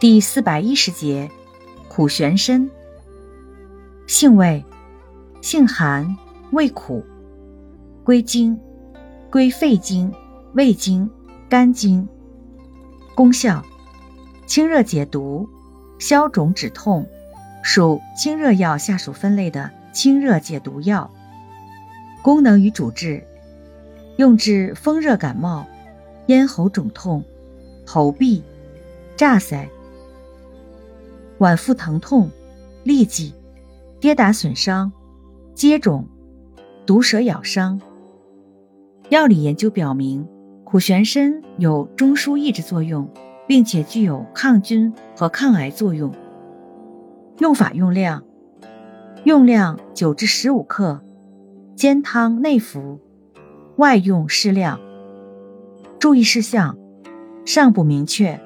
第四百一十节，苦玄参。性味：性寒，味苦，归经：归肺经、胃经、肝经。功效：清热解毒，消肿止痛，属清热药下属分类的清热解毒药。功能与主治：用治风热感冒、咽喉肿痛、喉痹、炸腮、脘腹疼痛、痢疾、跌打损伤、疖肿、毒蛇咬伤。药理研究表明，苦玄参有中枢抑制作用，并且具有抗菌和抗癌作用。用法用量：用量九至十五克。煎汤内服，外用适量。注意事项：尚不明确。